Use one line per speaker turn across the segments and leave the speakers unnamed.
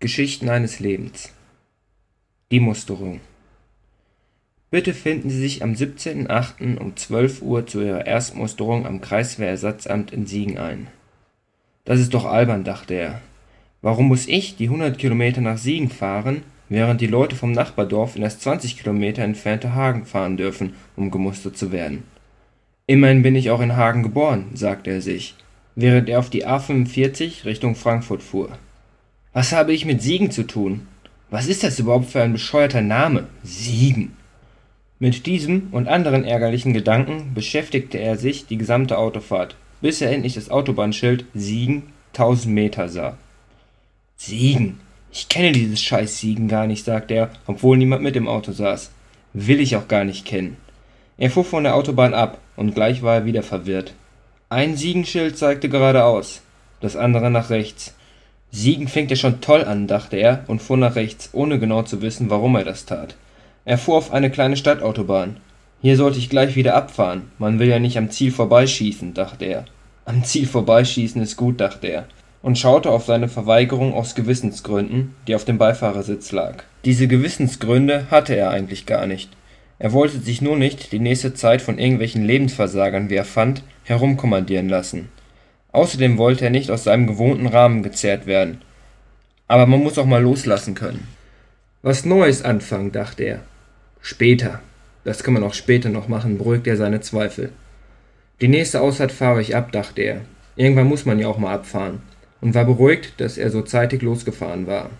Geschichten eines Lebens Die Musterung Bitte finden Sie sich am 17.08. um 12 Uhr zu Ihrer Erstmusterung am Kreiswehrersatzamt in Siegen ein. Das ist doch albern, dachte er. Warum muss ich die 100 Kilometer nach Siegen fahren, während die Leute vom Nachbardorf in das 20 Kilometer entfernte Hagen fahren dürfen, um gemustert zu werden? Immerhin bin ich auch in Hagen geboren, sagte er sich, während er auf die A45 Richtung Frankfurt fuhr. Was habe ich mit Siegen zu tun? Was ist das überhaupt für ein bescheuerter Name? Siegen. Mit diesem und anderen ärgerlichen Gedanken beschäftigte er sich die gesamte Autofahrt, bis er endlich das Autobahnschild Siegen 1000 Meter sah. Siegen. Ich kenne dieses scheiß Siegen gar nicht, sagte er, obwohl niemand mit im Auto saß. Will ich auch gar nicht kennen. Er fuhr von der Autobahn ab, und gleich war er wieder verwirrt. Ein Siegenschild zeigte geradeaus, das andere nach rechts. Siegen fängt ja schon toll an, dachte er und fuhr nach rechts, ohne genau zu wissen, warum er das tat. Er fuhr auf eine kleine Stadtautobahn. Hier sollte ich gleich wieder abfahren. Man will ja nicht am Ziel vorbeischießen, dachte er. Am Ziel vorbeischießen ist gut, dachte er und schaute auf seine Verweigerung aus Gewissensgründen, die auf dem Beifahrersitz lag. Diese Gewissensgründe hatte er eigentlich gar nicht. Er wollte sich nur nicht die nächste Zeit von irgendwelchen Lebensversagern, wie er fand, herumkommandieren lassen. Außerdem wollte er nicht aus seinem gewohnten Rahmen gezerrt werden. Aber man muss auch mal loslassen können. Was Neues anfangen, dachte er. Später. Das kann man auch später noch machen, beruhigte er seine Zweifel. Die nächste Ausfahrt fahre ich ab, dachte er. Irgendwann muss man ja auch mal abfahren. Und war beruhigt, dass er so zeitig losgefahren war.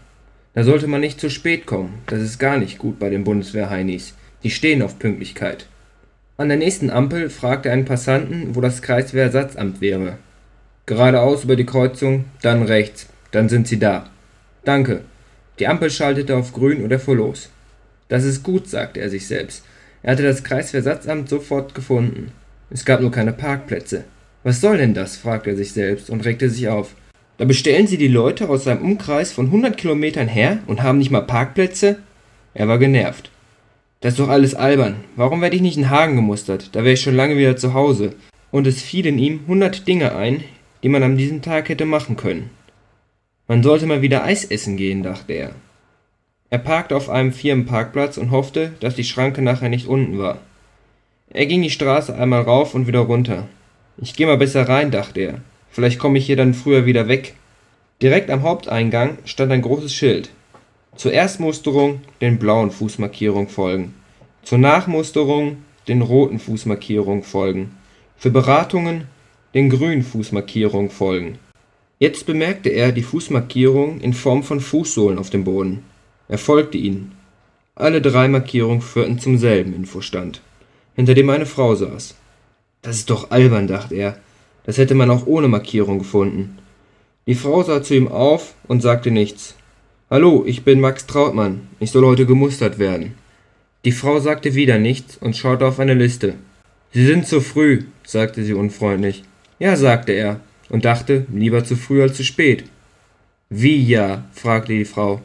Da sollte man nicht zu spät kommen. Das ist gar nicht gut bei den Bundeswehr-Heinis. Die stehen auf Pünktlichkeit. An der nächsten Ampel fragte er einen Passanten, wo das Kreiswehrersatzamt wäre. Geradeaus über die Kreuzung, dann rechts. Dann sind Sie da. Danke. Die Ampel schaltete auf grün und er fuhr los. Das ist gut, sagte er sich selbst. Er hatte das Kreisversatzamt sofort gefunden. Es gab nur keine Parkplätze. Was soll denn das? fragte er sich selbst und regte sich auf. Da bestellen Sie die Leute aus seinem Umkreis von 100 Kilometern her und haben nicht mal Parkplätze? Er war genervt. Das ist doch alles albern. Warum werde ich nicht in Hagen gemustert? Da wäre ich schon lange wieder zu Hause. Und es fielen ihm hundert Dinge ein, die man an diesem Tag hätte machen können. Man sollte mal wieder Eis essen gehen, dachte er. Er parkte auf einem Firmenparkplatz und hoffte, dass die Schranke nachher nicht unten war. Er ging die Straße einmal rauf und wieder runter. Ich geh mal besser rein, dachte er. Vielleicht komme ich hier dann früher wieder weg. Direkt am Haupteingang stand ein großes Schild. Zur Erstmusterung den blauen Fußmarkierung folgen. Zur Nachmusterung den roten Fußmarkierung folgen. Für Beratungen den grünen Fußmarkierung folgen. Jetzt bemerkte er die Fußmarkierung in Form von Fußsohlen auf dem Boden. Er folgte ihnen. Alle drei Markierungen führten zum selben Infostand, hinter dem eine Frau saß. Das ist doch albern, dachte er. Das hätte man auch ohne Markierung gefunden. Die Frau sah zu ihm auf und sagte nichts. Hallo, ich bin Max Trautmann. Ich soll heute gemustert werden. Die Frau sagte wieder nichts und schaute auf eine Liste. Sie sind zu früh, sagte sie unfreundlich. Ja, sagte er und dachte, lieber zu früh als zu spät. Wie ja? fragte die Frau.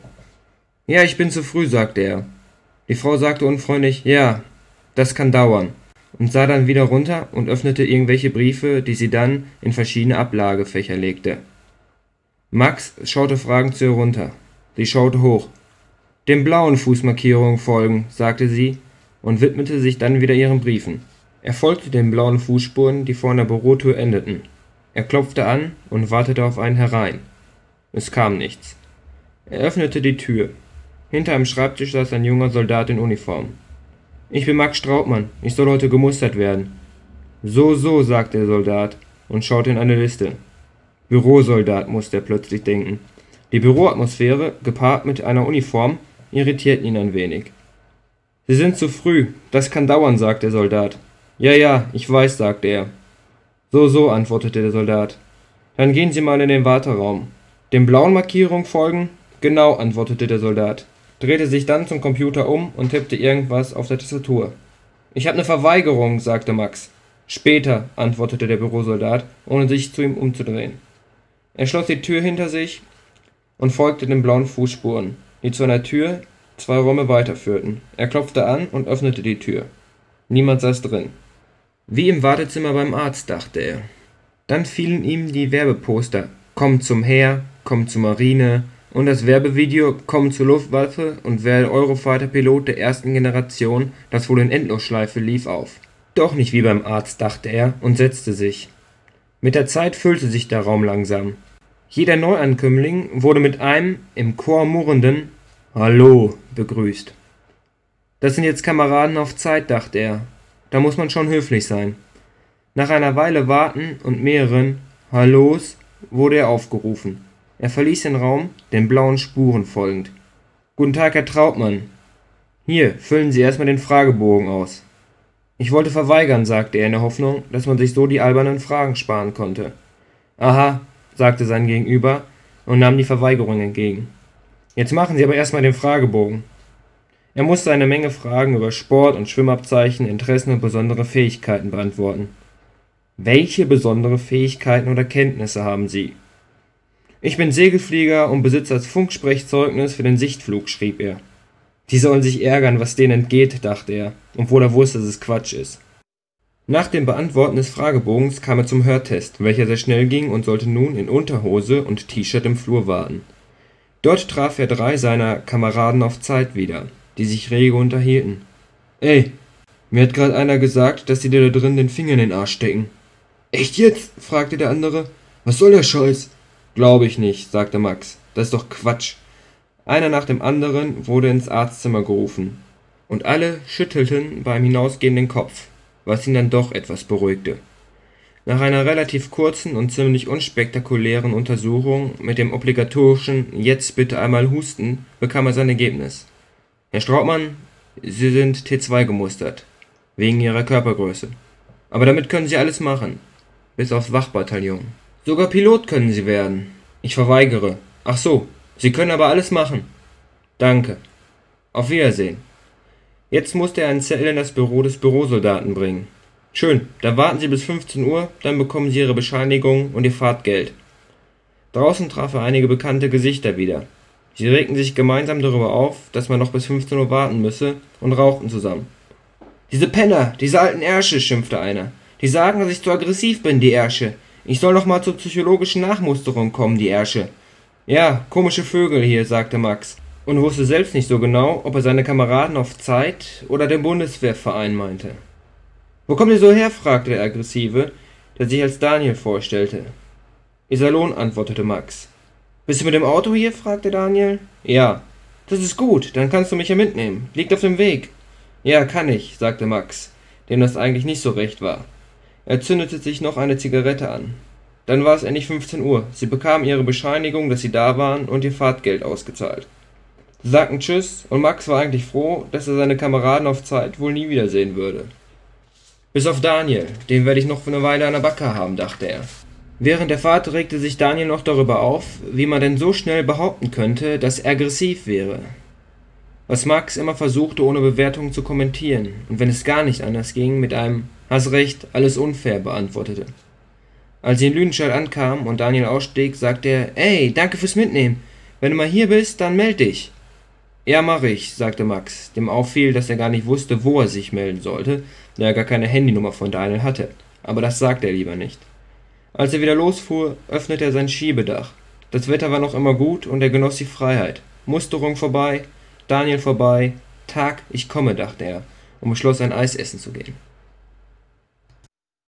Ja, ich bin zu früh, sagte er. Die Frau sagte unfreundlich, ja, das kann dauern, und sah dann wieder runter und öffnete irgendwelche Briefe, die sie dann in verschiedene Ablagefächer legte. Max schaute fragend zu ihr runter. Sie schaute hoch. Dem blauen Fußmarkierungen folgen, sagte sie und widmete sich dann wieder ihren Briefen. Er folgte den blauen Fußspuren, die vor einer Bürotür endeten. Er klopfte an und wartete auf einen herein. Es kam nichts. Er öffnete die Tür. Hinter einem Schreibtisch saß ein junger Soldat in Uniform. Ich bin Max Straubmann. Ich soll heute gemustert werden. So, so, sagte der Soldat und schaute in eine Liste. Bürosoldat, musste er plötzlich denken. Die Büroatmosphäre, gepaart mit einer Uniform, irritierten ihn ein wenig. Sie sind zu früh. Das kann dauern, sagte der Soldat. Ja, ja, ich weiß, sagte er. So, so, antwortete der Soldat. Dann gehen Sie mal in den Warteraum. Dem blauen Markierung folgen? Genau, antwortete der Soldat drehte sich dann zum Computer um und tippte irgendwas auf der Tastatur. Ich habe eine Verweigerung, sagte Max. Später, antwortete der Bürosoldat, ohne sich zu ihm umzudrehen. Er schloss die Tür hinter sich und folgte den blauen Fußspuren, die zu einer Tür zwei Räume weiterführten. Er klopfte an und öffnete die Tür. Niemand saß drin. Wie im Wartezimmer beim Arzt, dachte er. Dann fielen ihm die Werbeposter Komm zum Heer, komm zur Marine, und das Werbevideo Komm zur Luftwaffe und werde Eurofighter-Pilot der ersten Generation, das wohl in Endlosschleife lief, auf. Doch nicht wie beim Arzt, dachte er und setzte sich. Mit der Zeit füllte sich der Raum langsam. Jeder Neuankömmling wurde mit einem im Chor murrenden Hallo begrüßt. Das sind jetzt Kameraden auf Zeit, dachte er. Da muss man schon höflich sein. Nach einer Weile Warten und mehreren Hallos wurde er aufgerufen. Er verließ den Raum, den blauen Spuren folgend. Guten Tag, Herr Trautmann. Hier, füllen Sie erstmal den Fragebogen aus. Ich wollte verweigern, sagte er in der Hoffnung, dass man sich so die albernen Fragen sparen konnte. Aha, sagte sein Gegenüber und nahm die Verweigerung entgegen. Jetzt machen Sie aber erstmal den Fragebogen. Er musste eine Menge Fragen über Sport und Schwimmabzeichen, Interessen und besondere Fähigkeiten beantworten. Welche besondere Fähigkeiten oder Kenntnisse haben Sie? Ich bin Segelflieger und besitze das Funksprechzeugnis für den Sichtflug, schrieb er. Die sollen sich ärgern, was denen entgeht, dachte er, obwohl er wusste, dass es Quatsch ist. Nach dem Beantworten des Fragebogens kam er zum Hörtest, welcher sehr schnell ging und sollte nun in Unterhose und T-Shirt im Flur warten. Dort traf er drei seiner Kameraden auf Zeit wieder, die sich rege unterhielten. Ey, mir hat gerade einer gesagt, dass sie dir da drin den Finger in den Arsch stecken. Echt jetzt? fragte der andere. Was soll der Scheiß? Glaube ich nicht, sagte Max. Das ist doch Quatsch. Einer nach dem anderen wurde ins Arztzimmer gerufen, und alle schüttelten beim Hinausgehen den Kopf, was ihn dann doch etwas beruhigte. Nach einer relativ kurzen und ziemlich unspektakulären Untersuchung mit dem obligatorischen Jetzt bitte einmal husten bekam er sein Ergebnis. Herr Straubmann, Sie sind T2 gemustert, wegen Ihrer Körpergröße. Aber damit können Sie alles machen bis aufs Wachbataillon. Sogar Pilot können Sie werden. Ich verweigere. Ach so, Sie können aber alles machen. Danke. Auf Wiedersehen. Jetzt musste er einen Zettel in das Büro des Bürosoldaten bringen. Schön, dann warten Sie bis 15 Uhr, dann bekommen Sie Ihre Bescheinigung und Ihr Fahrtgeld. Draußen traf er einige bekannte Gesichter wieder. Sie regten sich gemeinsam darüber auf, dass man noch bis 15 Uhr warten müsse, und rauchten zusammen. Diese Penner, diese alten Ärsche, schimpfte einer. Die sagen, dass ich zu aggressiv bin, die Ärsche. Ich soll noch mal zur psychologischen Nachmusterung kommen, die Ärsche. Ja, komische Vögel hier, sagte Max und wusste selbst nicht so genau, ob er seine Kameraden auf Zeit oder den Bundeswehrverein meinte. Wo kommt ihr so her? fragte der Aggressive, der sich als Daniel vorstellte. Iserlohn, antwortete Max. Bist du mit dem Auto hier? fragte Daniel. Ja. Das ist gut, dann kannst du mich ja mitnehmen. Liegt auf dem Weg. Ja, kann ich, sagte Max, dem das eigentlich nicht so recht war. Er zündete sich noch eine Zigarette an. Dann war es endlich 15 Uhr. Sie bekamen ihre Bescheinigung, dass sie da waren, und ihr Fahrtgeld ausgezahlt. Sie sagten Tschüss, und Max war eigentlich froh, dass er seine Kameraden auf Zeit wohl nie wiedersehen würde. Bis auf Daniel, den werde ich noch für eine Weile an der Backe haben, dachte er. Während der Fahrt regte sich Daniel noch darüber auf, wie man denn so schnell behaupten könnte, dass er aggressiv wäre. Was Max immer versuchte, ohne Bewertung zu kommentieren, und wenn es gar nicht anders ging, mit einem Hast recht, alles unfair, beantwortete. Als sie in Lüdenscheid ankamen und Daniel ausstieg, sagte er, Ey, danke fürs Mitnehmen. Wenn du mal hier bist, dann meld dich. Ja, mach ich, sagte Max, dem auffiel, dass er gar nicht wusste, wo er sich melden sollte, da er gar keine Handynummer von Daniel hatte. Aber das sagte er lieber nicht. Als er wieder losfuhr, öffnete er sein Schiebedach. Das Wetter war noch immer gut und er genoss die Freiheit. Musterung vorbei, Daniel vorbei, Tag, ich komme, dachte er und beschloss, ein Eis essen zu gehen.